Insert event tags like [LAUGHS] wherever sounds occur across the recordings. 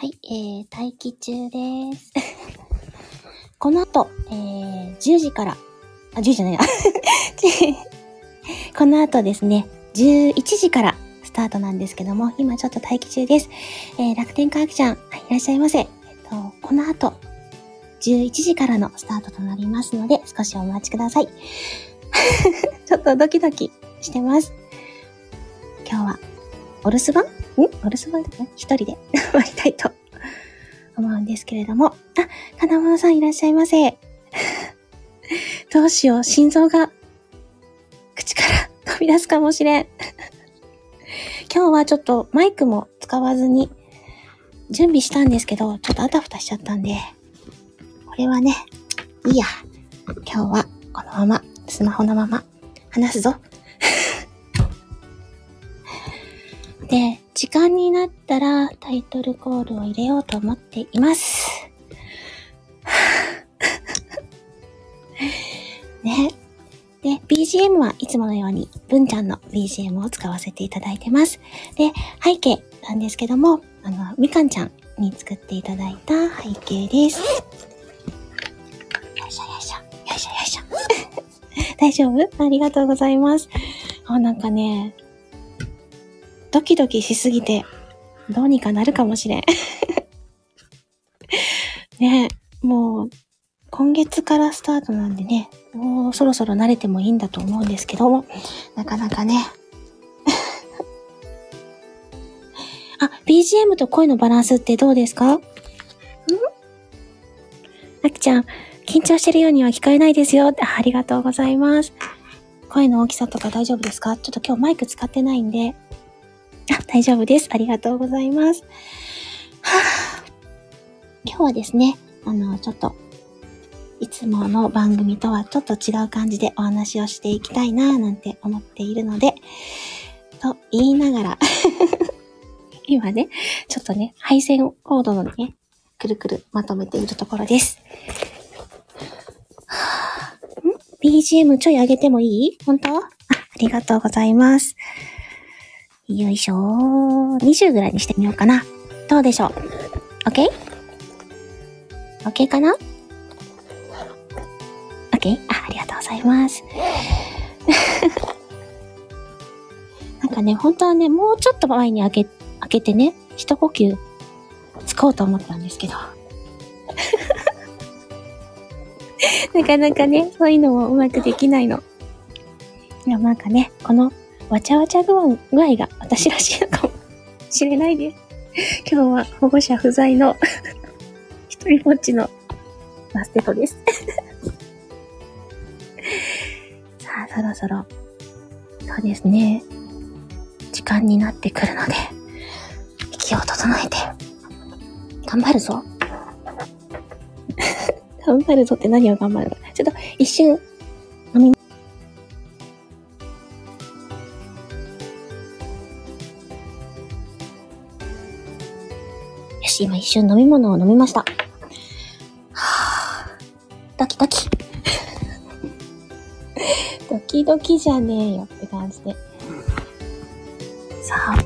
はい、えー、待機中です。[LAUGHS] この後、えー、10時から、あ、10時じゃないな。[LAUGHS] この後ですね、11時からスタートなんですけども、今ちょっと待機中です。えー、楽天科学ちゃん、い、らっしゃいませ。えっと、この後、11時からのスタートとなりますので、少しお待ちください。[LAUGHS] ちょっとドキドキしてます。今日は、お留守番？んお留守番ですね。一人で [LAUGHS] 終わりたいと思うんですけれども。あ、金物さんいらっしゃいませ。[LAUGHS] どうしよう、心臓が、口から飛び出すかもしれん。[LAUGHS] 今日はちょっとマイクも使わずに準備したんですけど、ちょっとあたふたしちゃったんで、これはね、いいや。今日はこのまま、スマホのまま話すぞ。で、時間になったらタイトルコールを入れようと思っています。[LAUGHS] ね。で、BGM はいつものように、文ちゃんの BGM を使わせていただいてます。で、背景なんですけども、あの、みかんちゃんに作っていただいた背景です。よいしょよいしょ、よいしょよいしょ。[LAUGHS] 大丈夫？ありがとうございます。あ、なんかね、ドキドキしすぎて、どうにかなるかもしれん。[LAUGHS] ねもう、今月からスタートなんでね、もうそろそろ慣れてもいいんだと思うんですけども、なかなかね。[LAUGHS] あ、BGM と声のバランスってどうですか？ん？あきちゃん、緊張してるようには聞こえないですよ。あありがとうございます。声の大きさとか大丈夫ですか？ちょっと今日マイク使ってないんで。あ、大丈夫です。ありがとうございます。[SIGHS] 今日はですね、あの、ちょっと、いつもの番組とはちょっと違う感じでお話をしていきたいなぁなんて思っているので、と言いながら、[LAUGHS] 今ね、ちょっとね、配線コードのね、くるくるまとめているところです。[SIGHS] ?BGM ちょい上げてもいい？本当？あ、[LAUGHS] ありがとうございます。よいしょー。20ぐらいにしてみようかな。どうでしょう ?OK?OK かな ?OK? あ、ありがとうございます。[LAUGHS] なんかね、本当はね、もうちょっと前に開け、開けてね、一呼吸使おうと思ったんですけど。[LAUGHS] なかなかね、そういうのもうまくできないの。でもなんかね、このわちゃわちゃ具合が私らしいのかもしれないです。今日は保護者不在の [LAUGHS] 一人ぼっちのバステトです。[LAUGHS] さあ、そろそろ、そうですね、時間になってくるので、息を整えて、頑張るぞ。[LAUGHS] 頑張るぞって何を頑張るのちょっと一瞬、飲みよし、今一瞬飲み物を飲みました。はぁ、ドキドキ。ドキドキじゃねえよって感じで。さあ。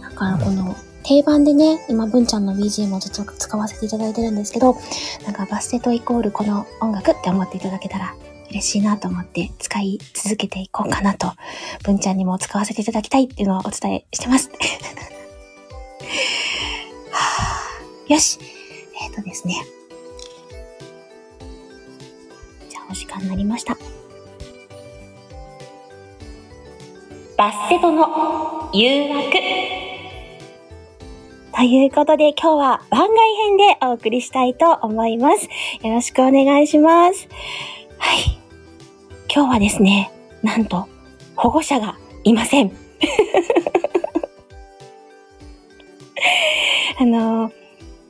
なんかこの、定番でね、今、文ちゃんの BGM をずっと使わせていただいてるんですけど、なんかバステトイコールこの音楽って思っていただけたら嬉しいなと思って使い続けていこうかなと、文ちゃんにも使わせていただきたいっていうのをお伝えしてます。[LAUGHS] はあよし。えっ、とですね。じゃあお時間になりました。バステトの誘惑。ということで今日は番外編でお送りしたいと思います。よろしくお願いします。はい。今日はですね、なんと保護者がいません。[LAUGHS] あの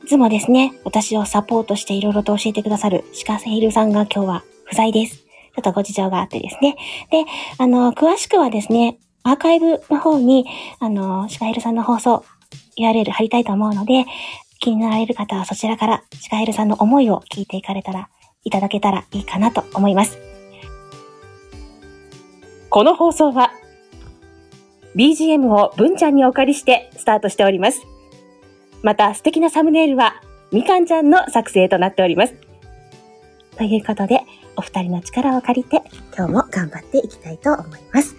いつもですね、私をサポートしていろいろと教えてくださる鹿セイルさんが今日は不在です。ちょっとご事情があってですね。で、あの、詳しくはですね、アーカイブの方に、あの、シカヘルさんの放送、URL 貼りたいと思うので、気になられる方はそちらからシカヘルさんの思いを聞いていかれたら、いただけたらいいかなと思います。この放送は、BGM を文ちゃんにお借りしてスタートしております。また素敵なサムネイルはみかんちゃんの作成となっております。ということで、お二人の力を借りて今日も頑張っていきたいと思います。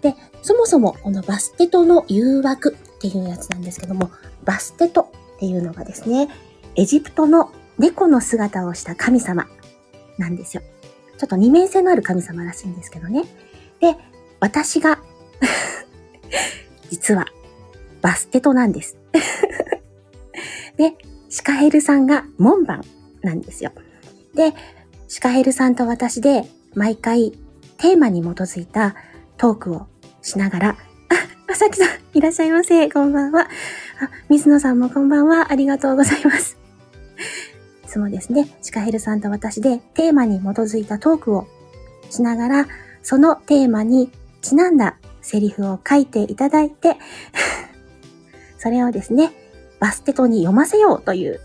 で、そもそもこのバステトの誘惑っていうやつなんですけども、バステトっていうのがですね、エジプトの猫の姿をした神様なんですよ。ちょっと二面性のある神様らしいんですけどね。で、私が実はバステトなんです。で、シカヘルさんが門番なんですよ。で、シカヘルさんと私で毎回テーマに基づいたトークをしながら、あ、まさきさん、いらっしゃいませ。こんばんは。あ、水野さんもこんばんは。ありがとうございます。いつもですね、シカヘルさんと私でテーマに基づいたトークをしながら、そのテーマにちなんだセリフを書いていただいて [LAUGHS] それをですね、バステトに読ませようという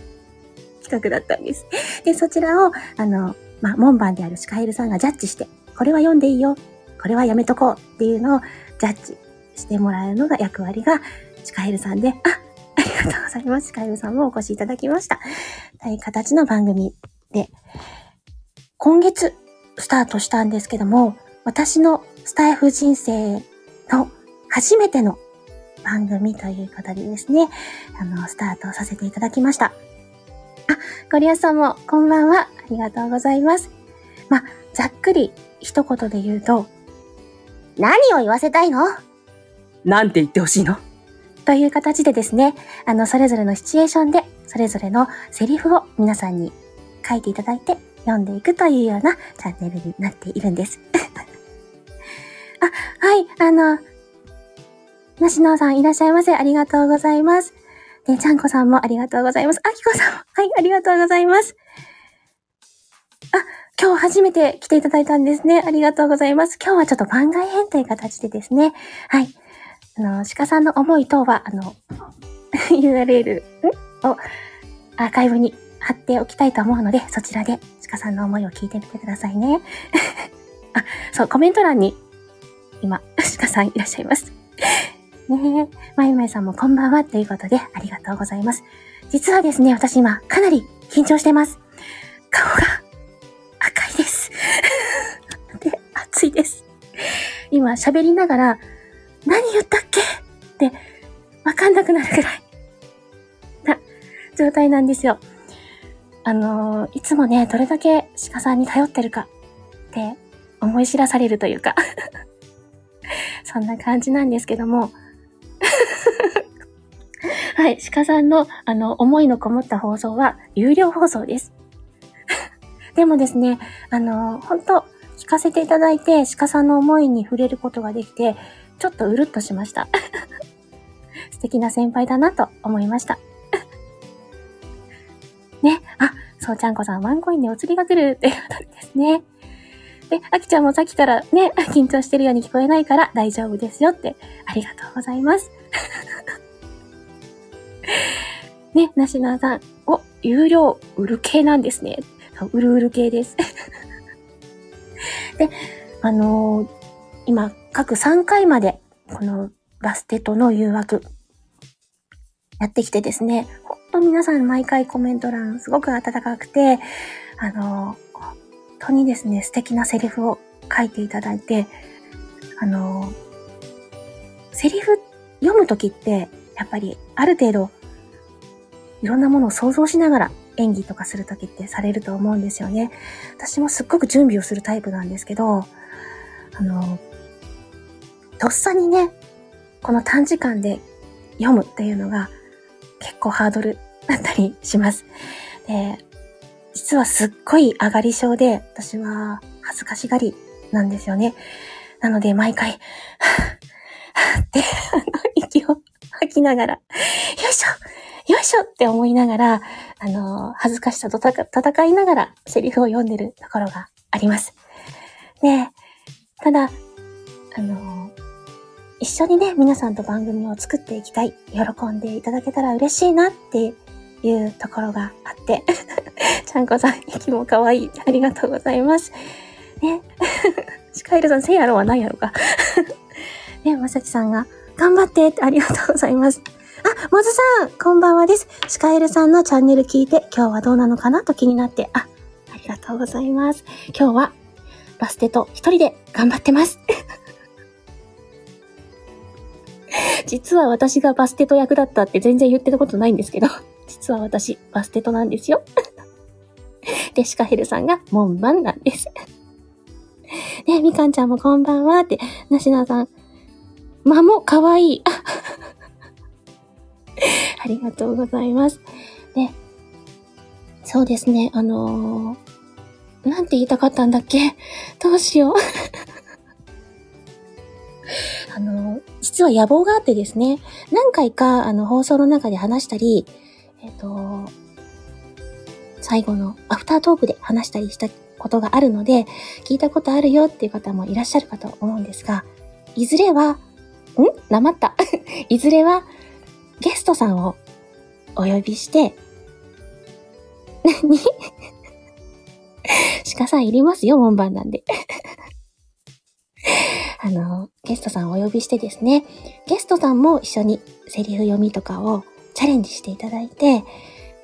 [LAUGHS] 企画だったんです。で、そちらを、あの、まあ、門番であるシカヘルさんがジャッジして、これは読んでいいよ、これはやめとこうっていうのをジャッジしてもらうのが役割がシカヘルさんで、あ、ありがとうございます。シカヘルさんもお越しいただきました。という形の番組で、今月スタートしたんですけども、私のスタイフ人生の初めての番組ということでですね、あの、スタートさせていただきました。あ、ゴリアさんもこんばんは。ありがとうございます。まざっくり一言で言うと、何を言わせたいの？なんて言ってほしいの？という形でですね、あの、それぞれのシチュエーションで、それぞれのセリフを皆さんに書いていただいて読んでいくというようなチャンネルになっているんです。[LAUGHS] あ、はい、あの、なしのさんいらっしゃいませ。ありがとうございます。で、ちゃんこさんもありがとうございます。あきこさんも、はい、ありがとうございます。あ、今日初めて来ていただいたんですね。ありがとうございます。今日はちょっと番外編という形でですね。はい。あの、鹿さんの思い等は、あの、[LAUGHS] URL をアーカイブに貼っておきたいと思うので、そちらで鹿さんの思いを聞いてみてくださいね。[LAUGHS] あ、そう、コメント欄に今、鹿さんいらっしゃいます。[LAUGHS] ねえ、まゆまゆさんもこんばんはということでありがとうございます。実はですね、私今かなり緊張してます。顔が赤いです。[LAUGHS] で、熱いです。今喋りながら何言ったっけ？ってわかんなくなるくらいな状態なんですよ。あのー、いつもね、どれだけ鹿さんに頼ってるかって思い知らされるというか [LAUGHS] そんな感じなんですけども [LAUGHS] はい、鹿さんの、あの、思いのこもった放送は、有料放送です。[LAUGHS] でもですね、あの、本当聞かせていただいて、鹿さんの思いに触れることができて、ちょっとうるっとしました。素敵な先輩だなと思いました。ね、あ、そうちゃんこさん、ワンコインでお釣りが来るっていうことですね。[LAUGHS] で、あきちゃんもさっきからね、[LAUGHS] 緊張してるように聞こえないから大丈夫ですよって、ありがとうございます。[LAUGHS] ね、なしなさん、お、有料、売る系なんですね。うるうる系です。で、あのー、今、各3回まで、このバステとの誘惑、やってきてですね、と皆さん毎回コメント欄すごく温かくて、あのー、当にですね、素敵なセリフを書いていただいて、あの、セリフ読むときって、やっぱりある程度、いろんなものを想像しながら演技とかするときってされると思うんですよね。私もすっごく準備をするタイプなんですけど、あの、とっさにね、この短時間で読むっていうのが結構ハードルだったりします。で、実はすっごい上がり症で、私は恥ずかしがりなんですよね。なので毎回、はぁ、って、あの、息を吐きながら、よいしょよいしょって思いながら、あの、恥ずかしさと戦いながらセリフを読んでるところがあります。で、ただ、あの、一緒にね、皆さんと番組を作っていきたい。喜んでいただけたら嬉しいなっていうところがあって。[LAUGHS] ちゃんこさん、息も可愛い。ありがとうございます。ね。[LAUGHS] シカイルさん、せやろはないやろか。[LAUGHS] ね、まさきさんが、頑張ってってありがとうございます。あ、もずさん、こんばんはです。シカエルさんのチャンネル聞いて、今日はどうなのかな？と気になって、あ、ありがとうございます。今日は、バステと一人で頑張ってます。実は私がバステと役だったって全然言ってたことないんですけど、実は私、バステとなんですよ。[LAUGHS] で、シカヘルさんが門番なんです。[LAUGHS] ね、みかんちゃんもこんばんはって、なしなさん、間もかわいい。[LAUGHS] ありがとうございます。で、そうですね、あのー、なんて言いたかったんだっけ？どうしよう。あのー、実は野望があってですね、何回か、あの、放送の中で話したり、えっ、と、最後のアフタートークで話したりしたことがあるので、聞いたことあるよっていう方もいらっしゃるかと思うんですが、いずれは、ん？なまった。[LAUGHS] いずれは、ゲストさんをお呼びして、何？[LAUGHS] 鹿さんいりますよ、門番なんで。[LAUGHS] あの、ゲストさんをお呼びしてですね、ゲストさんも一緒にセリフ読みとかをチャレンジしていただいて、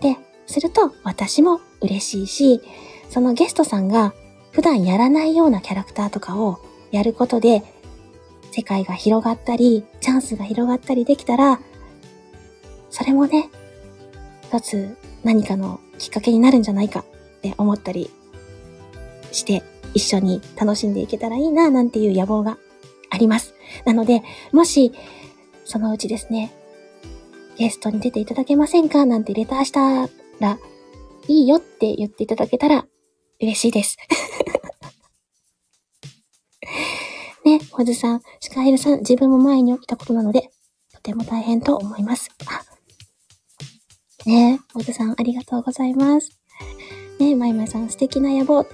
で、すると私も嬉しいし、そのゲストさんが普段やらないようなキャラクターとかをやることで、世界が広がったり、チャンスが広がったりできたら、それもね、一つ何かのきっかけになるんじゃないかって思ったりして、一緒に楽しんでいけたらいいな、なんていう野望があります。なので、もし、そのうちですね、ゲストに出ていただけませんか？なんてレターしたら、いいよって言っていただけたら嬉しいです。[LAUGHS] ね、ほずさん、シカエルさん、自分も前に起きたことなので、とても大変と思います。あねほずさん、ありがとうございます。ねまいまいさん、素敵な野望。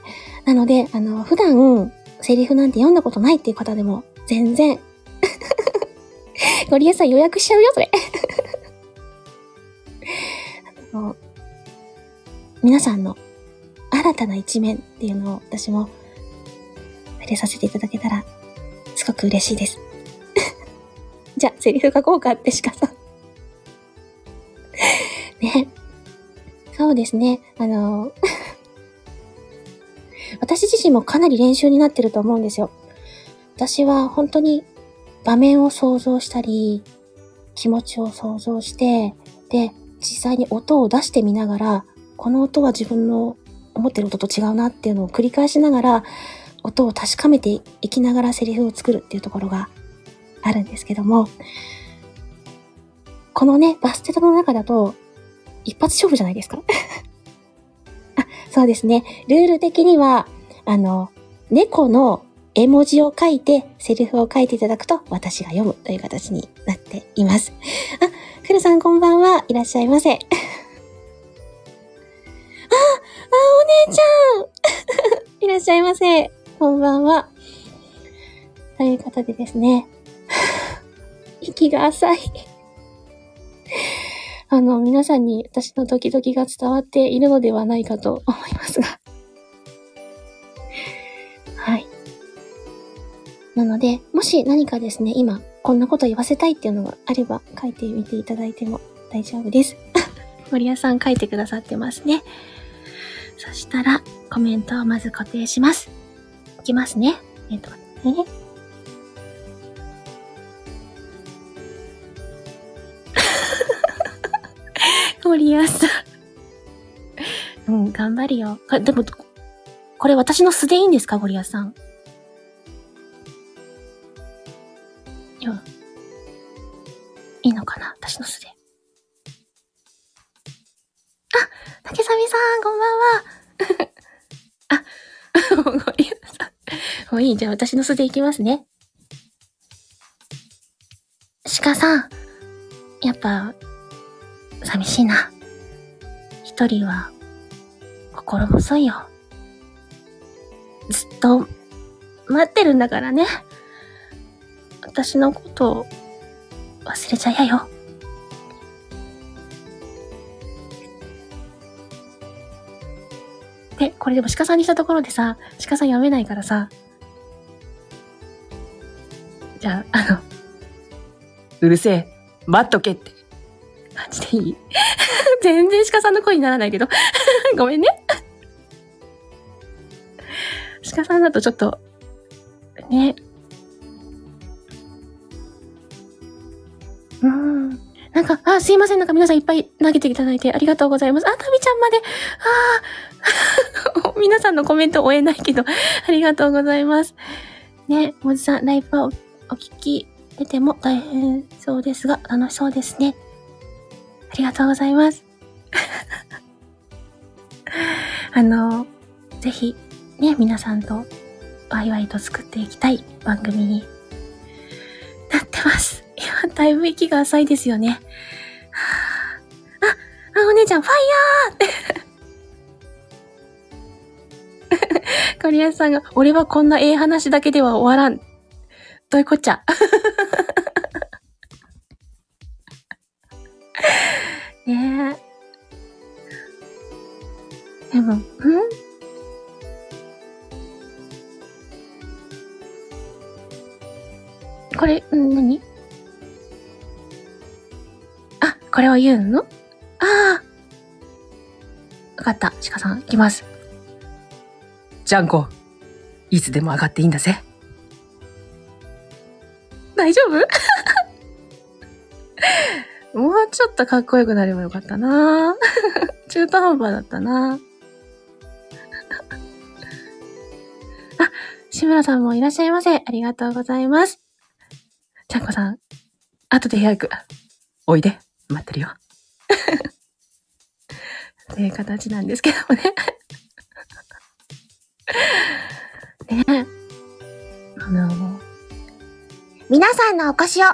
なので、あの、普段、セリフなんて読んだことないっていう方でも、全然、ゴリエさん予約しちゃうよ、それ。皆さんの新たな一面っていうのを私も触れさせていただけたら、すごく嬉しいです。[LAUGHS] じゃあ、セリフ書こうかってしかさ。[LAUGHS] ね。そうですね。あの、[LAUGHS] 私自身もかなり練習になってると思うんですよ。私は本当に場面を想像したり、気持ちを想像して、で、実際に音を出してみながら、この音は自分の思ってる音と違うなっていうのを繰り返しながら、音を確かめていきながらセリフを作るっていうところがあるんですけども、このね、バステトの中だと、一発勝負じゃないですか？[LAUGHS] あ、そうですね。ルール的には、あの、猫の絵文字を書いて、セリフを書いていただくと、私が読むという形になっています。[LAUGHS] あ、くるさんこんばんは。いらっしゃいませ。[LAUGHS] あ、あ、お姉ちゃん [LAUGHS] いらっしゃいませ。こんばんは。ということでですね。息が浅い。あの、皆さんに私のドキドキが伝わっているのではないかと思いますが。はい。なので、もし何かですね、今、こんなこと言わせたいっていうのがあれば、書いてみていただいても大丈夫です。[LAUGHS] 森谷さん書いてくださってますね。そしたら、コメントをまず固定します。いきますね。えっと、ね。[LAUGHS] 森谷さん。うん、頑張るよ。でも、これ私の素でいいんですかゴリアさん？い、じゃあ私の素でいきますね。鹿さん、やっぱ、寂しいな。一人は、心細いよ。ずっと、待ってるんだからね。私のこと、忘れちゃやよ。で、これでも鹿さんにしたところでさ、鹿さん読めないからさ。うるせえ。待っとけって。感じでいい？[LAUGHS] 全然鹿さんの声にならないけど。[LAUGHS] ごめんね。鹿さんだとちょっと、ね。うん。なんか、あ、すいません。なんか皆さんいっぱい投げていただいてありがとうございます。あ、タミちゃんまで。あー [LAUGHS] 皆さんのコメント追えないけど、ありがとうございます。ね、もじさん、ライブをお聞き出ても大変そうですが、楽しそうですね。ありがとうございます。[LAUGHS] あの、ぜひ、ね、皆さんとワイワイと作っていきたい番組になってます。今、だいぶ息が浅いですよね。あ、あ、お姉ちゃん、ファイヤー [LAUGHS] コリアさんが、俺はこんなええ話だけでは終わらん。どういうこっちゃ？[LAUGHS] ねえ。でも、ん？これ、ん何？あ、これを言うの？ああ。わかった。鹿さん、行きます。ジャンコ、いつでも上がっていいんだぜ。大丈夫？[LAUGHS] もうちょっとかっこよくなればよかったな [LAUGHS] 中途半端だったな [LAUGHS] あ、志村さんもいらっしゃいませ。ありがとうございます。ちゃんこさん、後で部屋行く。おいで、待ってるよ。っていう形なんですけどもね。ねあの、皆さんのお越しを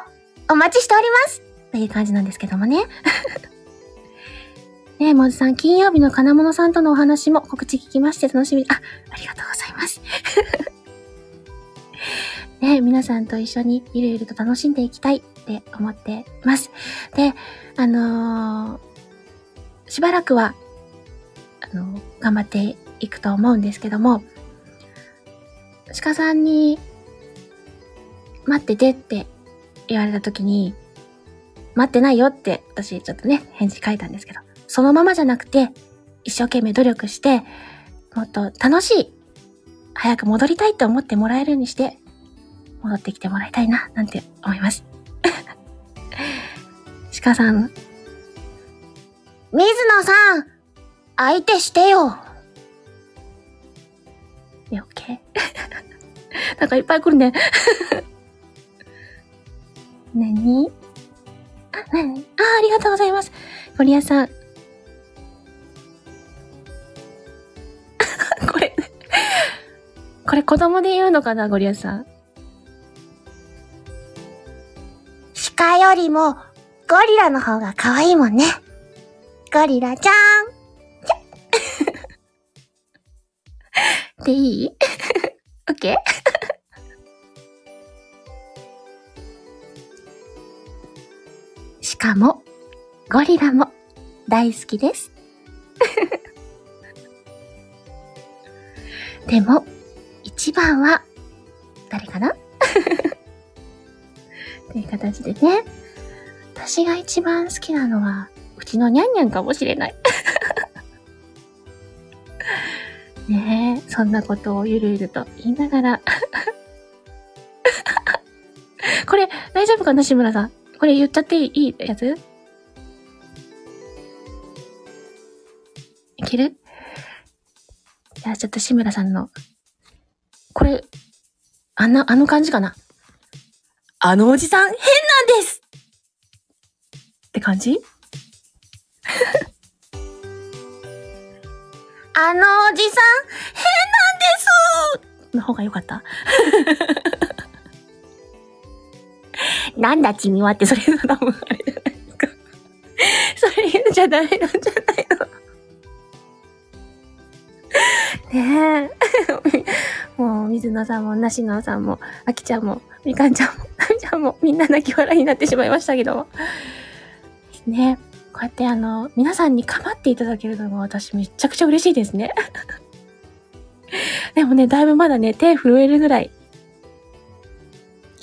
お待ちしておりますという感じなんですけどもね。[LAUGHS] ねえ、もずさん、金曜日の金物さんとのお話も告知聞きまして楽しみ。あ、ありがとうございます。[LAUGHS] ねえ、皆さんと一緒にゆるゆると楽しんでいきたいって思ってます。で、あのーしばらくは、あの、頑張っていくと思うんですけども、鹿さんに、待っててって言われた時に、待ってないよって私ちょっとね、返事書いたんですけど、そのままじゃなくて、一生懸命努力して、もっと楽しい、早く戻りたいって思ってもらえるようにして、戻ってきてもらいたいな、なんて思います。[LAUGHS] 鹿さん、水野さん相手してよね、オッケー。[LAUGHS] なんかいっぱい来るね。何？あ、何？あ、ありがとうございます。ゴリアさん。[LAUGHS] これ、これ子供で言うのかな、ゴリアさん。鹿よりもゴリラの方が可愛いもんね。ゴリラちゃん。ちゃ。[LAUGHS] でいい？[LAUGHS] オッケーしかも、ゴリラも大好きです。[LAUGHS] でも、一番は、誰かな？[LAUGHS] という形でね。私が一番好きなのは、うちのニャンニャンかもしれない。[LAUGHS] ねえ、そんなことをゆるゆると言いながら。これ、大丈夫かな、志村さん？これ言っちゃっていいやつ？いける？じゃあちょっと志村さんの、これ、あんな、あの感じかな？あのおじさん変なんです！って感じ？[LAUGHS] あのおじさん変なんです！の方が良かった。なんだ君はってそれ多分あれじゃないですか。[LAUGHS] それ言うじゃダメなんじゃないのねえ。[LAUGHS] もう、水野さんも、なしのさんも、あきちゃんも、みかんちゃんも、なみちゃんも、みんな泣き笑いになってしまいましたけど。ねこうやってあの、皆さんに構っていただけるのが私めちゃくちゃ嬉しいですね。[LAUGHS] でもね、だいぶまだね、手震えるぐらい、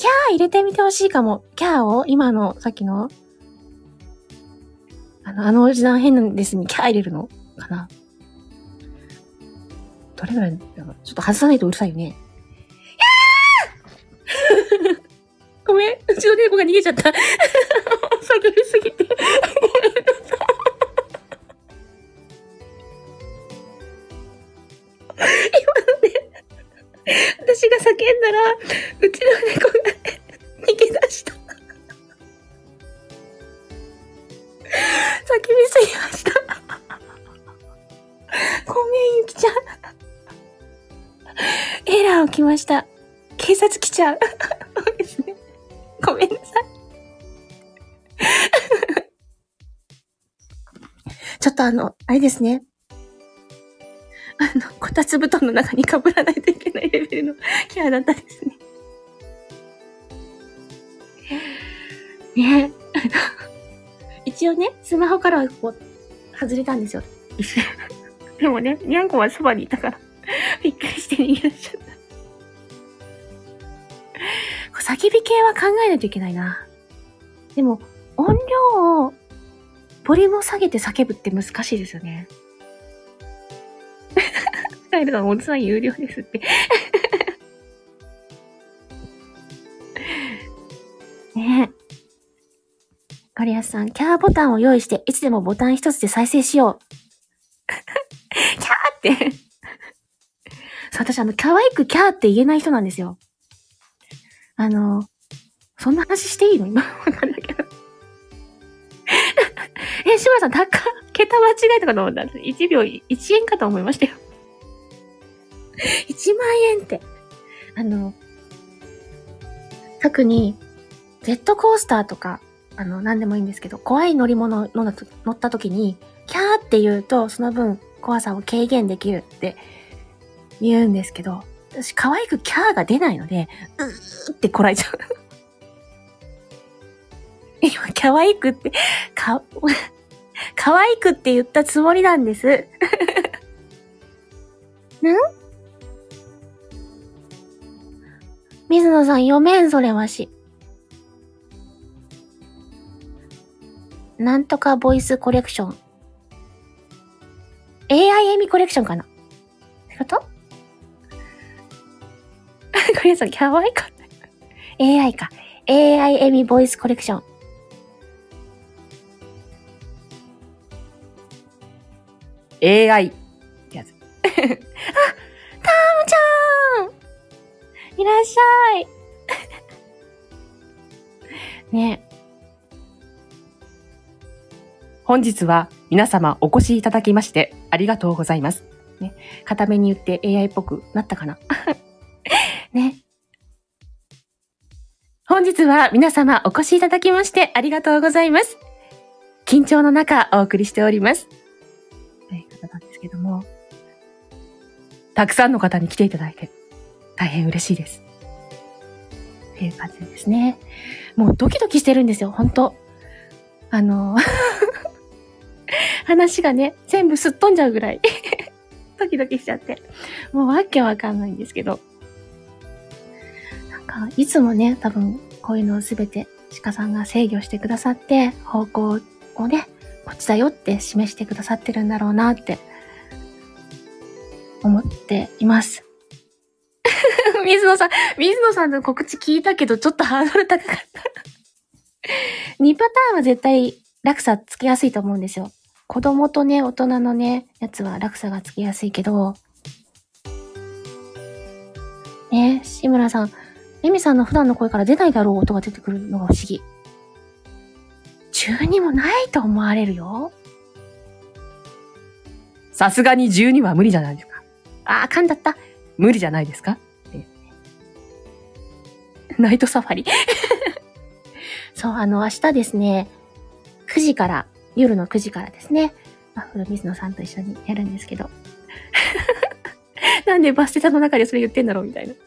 キャー入れてみてほしいかも。キャーを今の、さっきの、あの、あのおじさん変なんですにキャー入れるのかな？どれぐらいだろう？ちょっと外さないとうるさいよね。[LAUGHS] ごめん、うちの猫が逃げちゃった。[LAUGHS] 叫びすぎて。私が叫んだら、うちの猫がね、逃げ出した。叫びすぎました。ごめん、ゆきちゃん。エラー起きました。警察来ちゃう。そうですね。ごめんなさい。ちょっとあの、あれですね。あの、こたつ布団の中に被らないといけないレベルのキャラだったですね。ねあの、[LAUGHS] 一応ね、スマホからはこう、外れたんですよ。でもね、にゃんこはそばにいたから、びっくりして逃げ出しちゃった。叫び系は考えないといけないな。でも、音量を、ボリュームを下げて叫ぶって難しいですよね。カエルさん、おじさん有料ですって。[LAUGHS] ねえ。ガリアスさん、キャーボタンを用意して、いつでもボタン一つで再生しよう。[LAUGHS] キャーって。そう、私あの、可愛くキャーって言えない人なんですよ。あの、そんな話していいの？今わかんないけど。[LAUGHS] え、志村さん、高、桁間違えたかと思った。1秒1円かと思いましたよ。[LAUGHS] 1万円って。あの、特に、ジェットコースターとか、あの、何でもいいんですけど、怖い乗り物乗った乗った時に、キャーって言うと、その分、怖さを軽減できるって言うんですけど、私、可愛くキャーが出ないので、うーってこらえちゃう。[LAUGHS] 今、可愛くって、か、[LAUGHS] 可愛くって言ったつもりなんです。なん水野さん、読めん、それわし。なんとかボイスコレクション。AI エミコレクションかなってこと？[LAUGHS] これさ、可愛かった。AI か。AI エミボイスコレクション。AI ってやつ。あ、[LAUGHS] いらっしゃい。ね本日は皆様お越しいただきましてありがとうございます。え、固めに言って AI っぽくなったかな？ね。本日は皆様お越しいただきまして [LAUGHS] ありがとうございます。緊張の中お送りしております。ということなんですけども。たくさんの方に来ていただいて大変嬉しいです。っていう感じですね。もうドキドキしてるんですよ、本当あの、[LAUGHS] 話がね、全部すっ飛んじゃうぐらい、[LAUGHS] ドキドキしちゃって。もうわけわかんないんですけど。なんか、いつもね、多分、こういうのをすべて鹿さんが制御してくださって、方向をね、こっちだよって示してくださってるんだろうなって、思っています。[LAUGHS] 水野さん、水野さんの告知聞いたけど、ちょっとハードル高かった。[LAUGHS] 2パターンは絶対落差つきやすいと思うんですよ。子供とね、大人のね、やつは落差がつきやすいけど、ね、志村さん、エミさんの普段の声から出ないだろう音が出てくるのが不思議。中にもないと思われるよ。さすがに12は無理じゃないですか。あー、噛んだった。無理じゃないですか [LAUGHS] ナイトサファリ。[LAUGHS] そう、あの、明日ですね、9時から、夜の9時からですね、ワッフル水野さんと一緒にやるんですけど。[LAUGHS] なんでバステタの中でそれ言ってんだろうみたいな。んん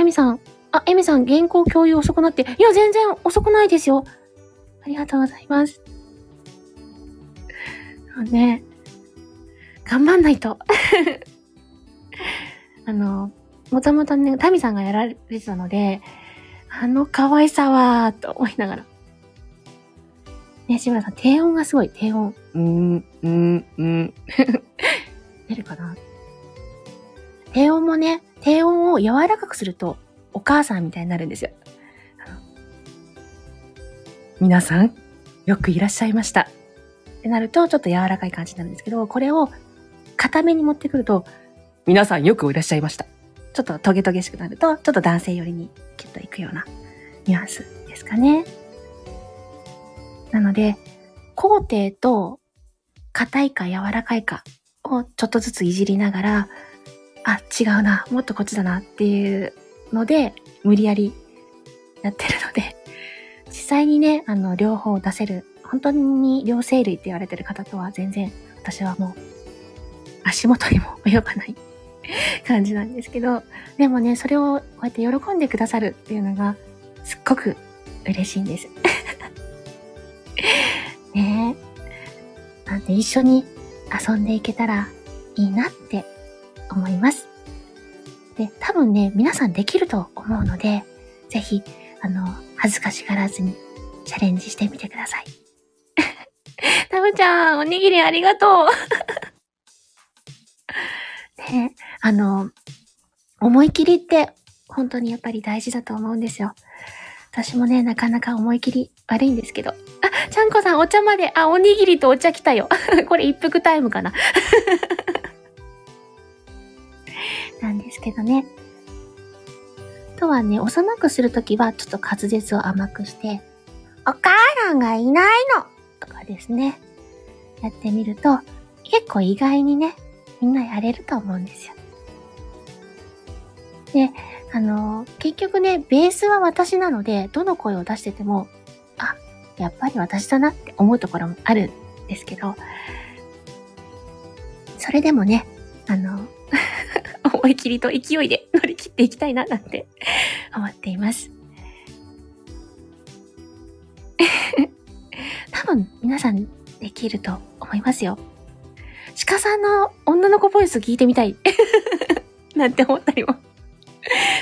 エミさん。あ、エミさん、原稿共有遅くなって。いや、全然遅くないですよ。ありがとうございます。そうね。頑張んないと。あの、もともとね、タミさんがやられてたので、あの可愛さは、と思いながら。ね、志村さん、低音がすごい、低音。うーん、うーん、うーん。[LAUGHS] 出るかな低音もね、低音を柔らかくすると、お母さんみたいになるんですよ。皆さん、よくいらっしゃいました。ってなると、ちょっと柔らかい感じになるんですけど、これを固めに持ってくると、皆さんよくいらっしゃいました。ちょっとトゲトゲしくなると、ちょっと男性寄りにキュッといくようなニュアンスですかね。なので、工程と硬いか柔らかいかをちょっとずついじりながら、あ、違うな、もっとこっちだなっていうので、無理やりやってるので、実際にね、あの、両方出せる、本当に両生類って言われてる方とは全然、私はもう、足元にも及ばない [LAUGHS] 感じなんですけど、でもね、それをこうやって喜んでくださるっていうのが、すっごく嬉しいんです。[LAUGHS] ねえ。なんで一緒に遊んでいけたらいいなって思います。で、多分ね、皆さんできると思うので、ぜひ、あの、恥ずかしがらずにチャレンジしてみてください。[LAUGHS] タムちゃん、おにぎりありがとう。ね、あの、思い切りって本当にやっぱり大事だと思うんですよ。私もね、なかなか思い切り悪いんですけど。あ、ちゃんこさんお茶まで、あ、おにぎりとお茶来たよ。[LAUGHS] これ一服タイムかな。[LAUGHS] なんですけどね。あとはね、幼くするときはちょっと滑舌を甘くして、お母さんがいないのとかですね。やってみると、結構意外にね、みんなやれると思うんですよ。で、あの、結局ね、ベースは私なので、どの声を出してても、あ、やっぱり私だなって思うところもあるんですけど、それでもね、あの、[LAUGHS] 思い切りと勢いで乗り切っていきたいななんて思っています。[LAUGHS] 多分皆さんできると思いますよ。鹿さんの女の子ボイス聞いてみたい [LAUGHS] なんて思ったりも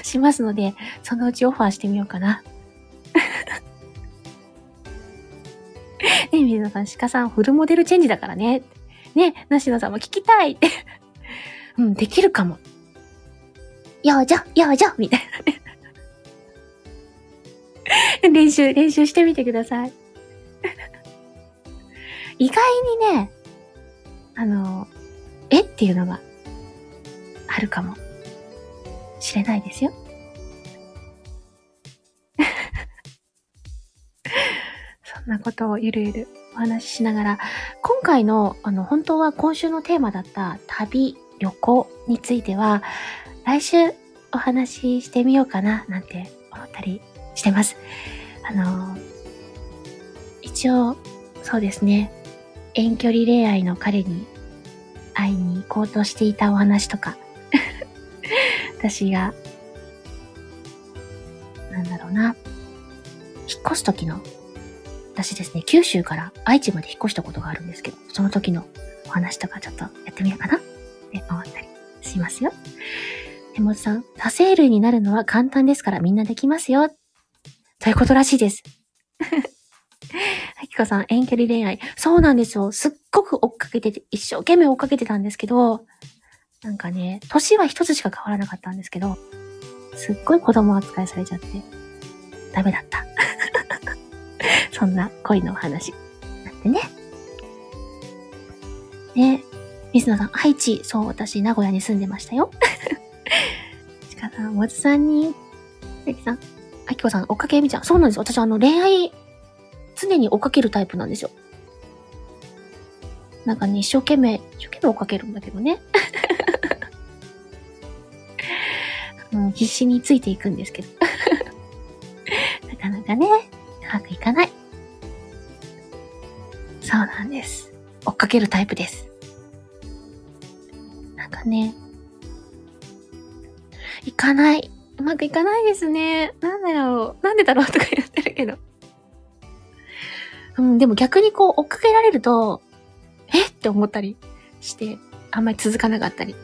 しますので、そのうちオファーしてみようかな。[LAUGHS] ねえ、水野さん、鹿さんフルモデルチェンジだからね。ねえ、なしのさんも聞きたい [LAUGHS] うん、できるかも。ようじょ、ようじょみたいなね。練習、練習してみてください。意外にね、あの、えっていうのがあるかもしれないですよ。[LAUGHS] そんなことをゆるゆるお話ししながら、今回の、あの、本当は今週のテーマだった旅、旅行については、来週お話ししてみようかな、なんて思ったりしてます。あの、一応、そうですね、遠距離恋愛の彼に会いに行こうとしていたお話とか、[LAUGHS] 私が、なんだろうな、引っ越す時の、私ですね、九州から愛知まで引っ越したことがあるんですけど、その時のお話とかちょっとやってみようかなって思ったりしますよ。手持さん、多生類になるのは簡単ですからみんなできますよ。ということらしいです。はきこさん、遠距離恋愛。そうなんですよ。すっごく追っかけてて、一生懸命追っかけてたんですけど、なんかね、年は一つしか変わらなかったんですけど、すっごい子供扱いされちゃって、ダメだった。[LAUGHS] そんな恋のお話。なんてね。ね、水野さん、愛知、そう、私、名古屋に住んでましたよ。ちかさん、もずさんに、あきさん、あきこさん、追っかけみちゃん。そうなんです。私、あの、恋愛、常に追っかけるタイプなんですよ。なんかね、一生懸命、一生懸命追っかけるんだけどね。[LAUGHS] うん、必死についていくんですけど。[LAUGHS] なかなかね、うまくいかない。そうなんです。追っかけるタイプです。なんかね、いかない。うまくいかないですね。なんだろう。なんでだろうとか言ってるけど。うん、でも逆にこう追っかけられると、え？って思ったりして、あんまり続かなかったり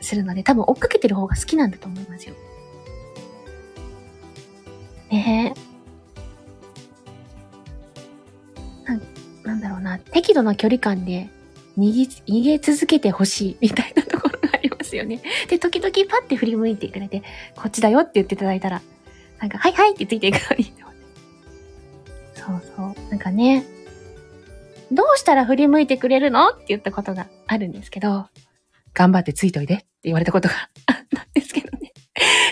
するので、多分追っかけてる方が好きなんだと思いますよ。ねえ。なんなんだろうな、適度な距離感で逃げ、逃げ続けてほしいみたいなところがありますよね。[LAUGHS] で、時々パッて振り向いてくれて、こっちだよって言っていただいたら、なんか、はいはいってついていくのに。そうそう。なんかね、どうしたら振り向いてくれるのって言ったことがあるんですけど、頑張ってついといでって言われたことがあったんですけどね。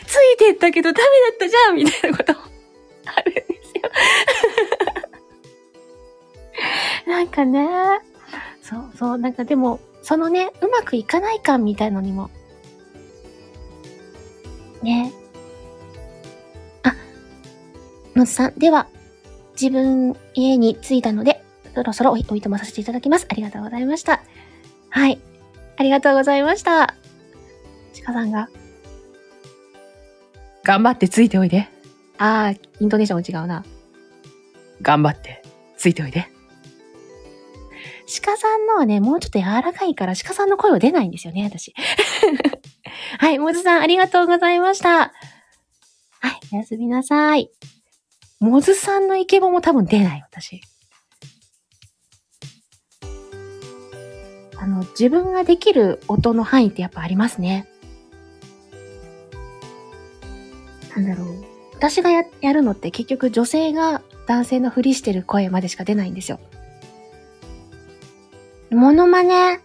ついてったけどダメだったじゃんみたいなこともあるんですよ。なんかね、そうそう、なんかでも、そのね、うまくいかない感みたいのにも、ね。あ、のずさん、では、自分家に着いたので、そろそろおいおいとまさせていただきます。ありがとうございました。はい。ありがとうございました。鹿さんが。頑張ってついておいで。ああ、イントネーションも違うな。頑張ってついておいで。鹿さんのはね、もうちょっと柔らかいから鹿さんの声は出ないんですよね、私。[LAUGHS] はい、もずさんありがとうございました。はい、おやすみなさい。もずさんのイケボも多分出ない、私。あの、自分ができる音の範囲ってやっぱありますね。なんだろう。私がや、やるのって結局女性が男性のふりしてる声までしか出ないんですよ。モノマネ、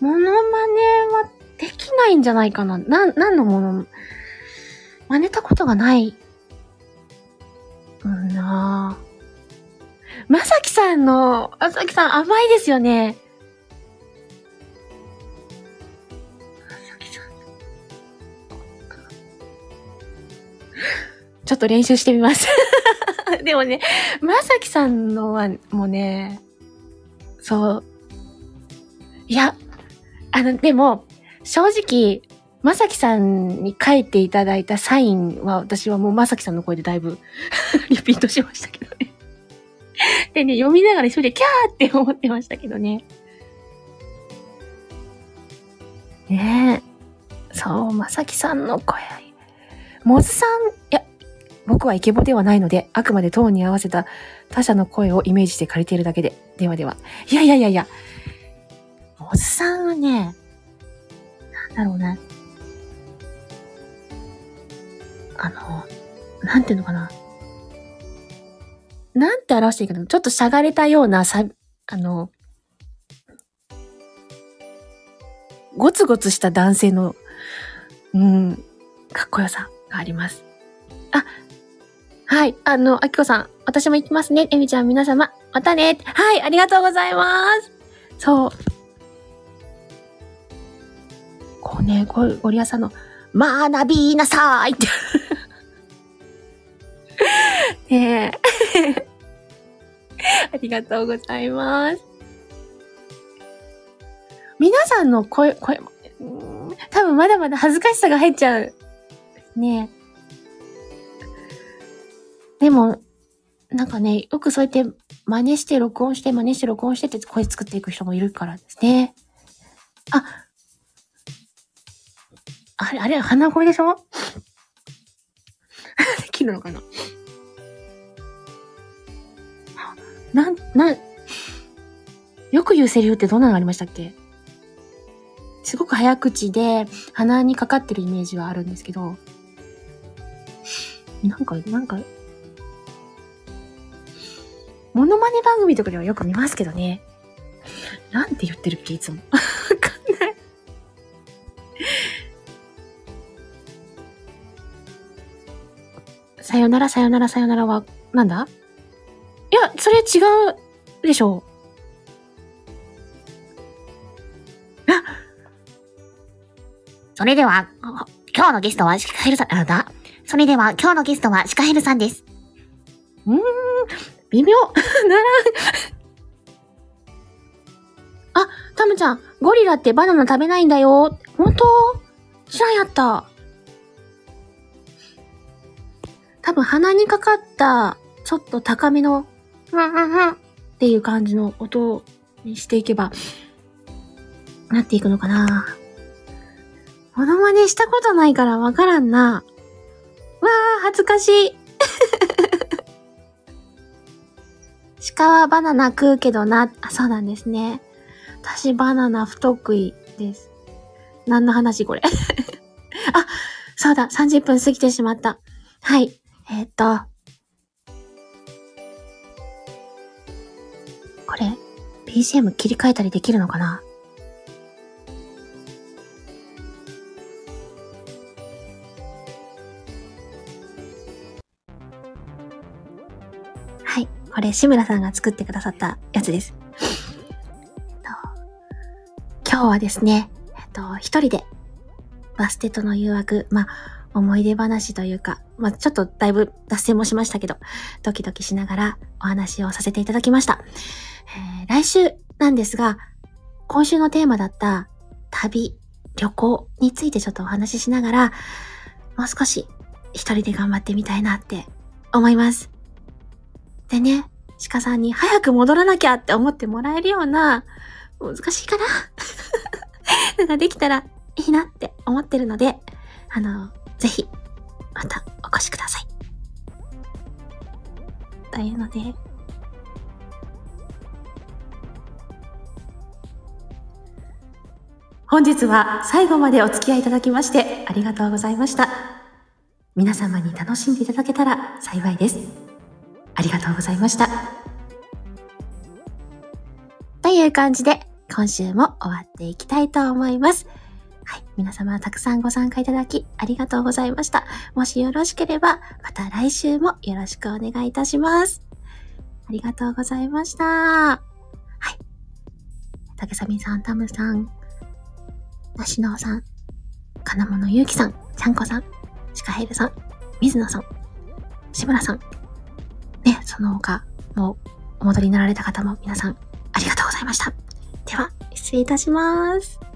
モノマネはできないんじゃないかな。なん、何のもの、真似たことがない。うんなぁ。まさきさんの、まさきさん甘いですよね。まさきさん。ちょっと練習してみます。[LAUGHS] でもね、まさきさんのは、もうね、そう。いや、あの、でも、正直、まさきさんに書いていただいたサインは、私はもうまさきさんの声でだいぶ [LAUGHS] リピートしましたけどね。[LAUGHS] でね、読みながら一人でキャーって思ってましたけどね。ねえ。そう、まさきさんの声。もずさん、いや、僕はイケボではないので、あくまでトーンに合わせた他者の声をイメージして借りているだけで。ではでは。いやいやいやいや。もずさんはね、なんだろうね。あの、なんていうのかな。なんて表していいかな。ちょっとしゃがれたようなさ、あの、ゴツゴツした男性の、うん、かっこよさがあります。あ、はい、あの、あきこさん、私も行きますね。えみちゃん、皆様、またね。はい、ありがとうございます。そう。こうね、ゴリアさんの、学びなさいって。[LAUGHS] ねえ。[LAUGHS] ありがとうございます。皆さんの声、声も、多分まだまだ恥ずかしさが入っちゃう。ねえ。でも、なんかね、よくそうやって真似して録音して真似して録音してって声作っていく人もいるからですね。あ、あれ、あれ、鼻声でしょ？[LAUGHS] できるのかな？な、な、よく言うセリフってどんなのありましたっけ？すごく早口で鼻にかかってるイメージはあるんですけど、なんか、なんか、モノマネ番組とかではよく見ますけどね。なんて言ってるっけいつも。よならさよならさよならは、なんだ？いや、それ違うでしょう。あそれでは、今日のゲストはシカヘルさん、あだ？それでは、今日のゲストはシカヘルさんです。うーん、微妙。[LAUGHS] ならん。あ、タムちゃん、ゴリラってバナナ食べないんだよ。本当？知らんやった。多分鼻にかかった、ちょっと高めの、うんうんうんっていう感じの音にしていけば、なっていくのかな。モノマネしたことないからわからんな。わー、恥ずかしい。[LAUGHS] 鹿はバナナ食うけどな。あ、そうなんですね。私バナナ不得意です。何の話これ。[LAUGHS] あ、そうだ、30分過ぎてしまった。はい。えーっと。これ、BGM 切り替えたりできるのかな？はい。これ、志村さんが作ってくださったやつです。今日はですね、えっと、一人で、バステとの誘惑、まあ、思い出話というか、まあ、ちょっとだいぶ脱線もしましたけど、ドキドキしながらお話をさせていただきました。えー来週なんですが、今週のテーマだった旅、旅行についてちょっとお話ししながら、もう少し一人で頑張ってみたいなって思います。でね、鹿さんに早く戻らなきゃって思ってもらえるような、難しいかな？[LAUGHS] なんかできたらいいなって思ってるので、あの、ぜひ、またお越しください。というので、本日は最後までお付き合いいただきましてありがとうございました。皆様に楽しんでいただけたら幸いです。ありがとうございました。という感じで、今週も終わっていきたいと思います。はい。皆様たくさんご参加いただきありがとうございました。もしよろしければ、また来週もよろしくお願いいたします。ありがとうございました。はい。竹サミさん、タムさん、なしのうさん、金物ゆうきさん、ちゃんこさん、シカヘルさん、水野さん、志村さん、ね、その他、もうお戻りになられた方も皆さんありがとうございました。では、失礼いたします。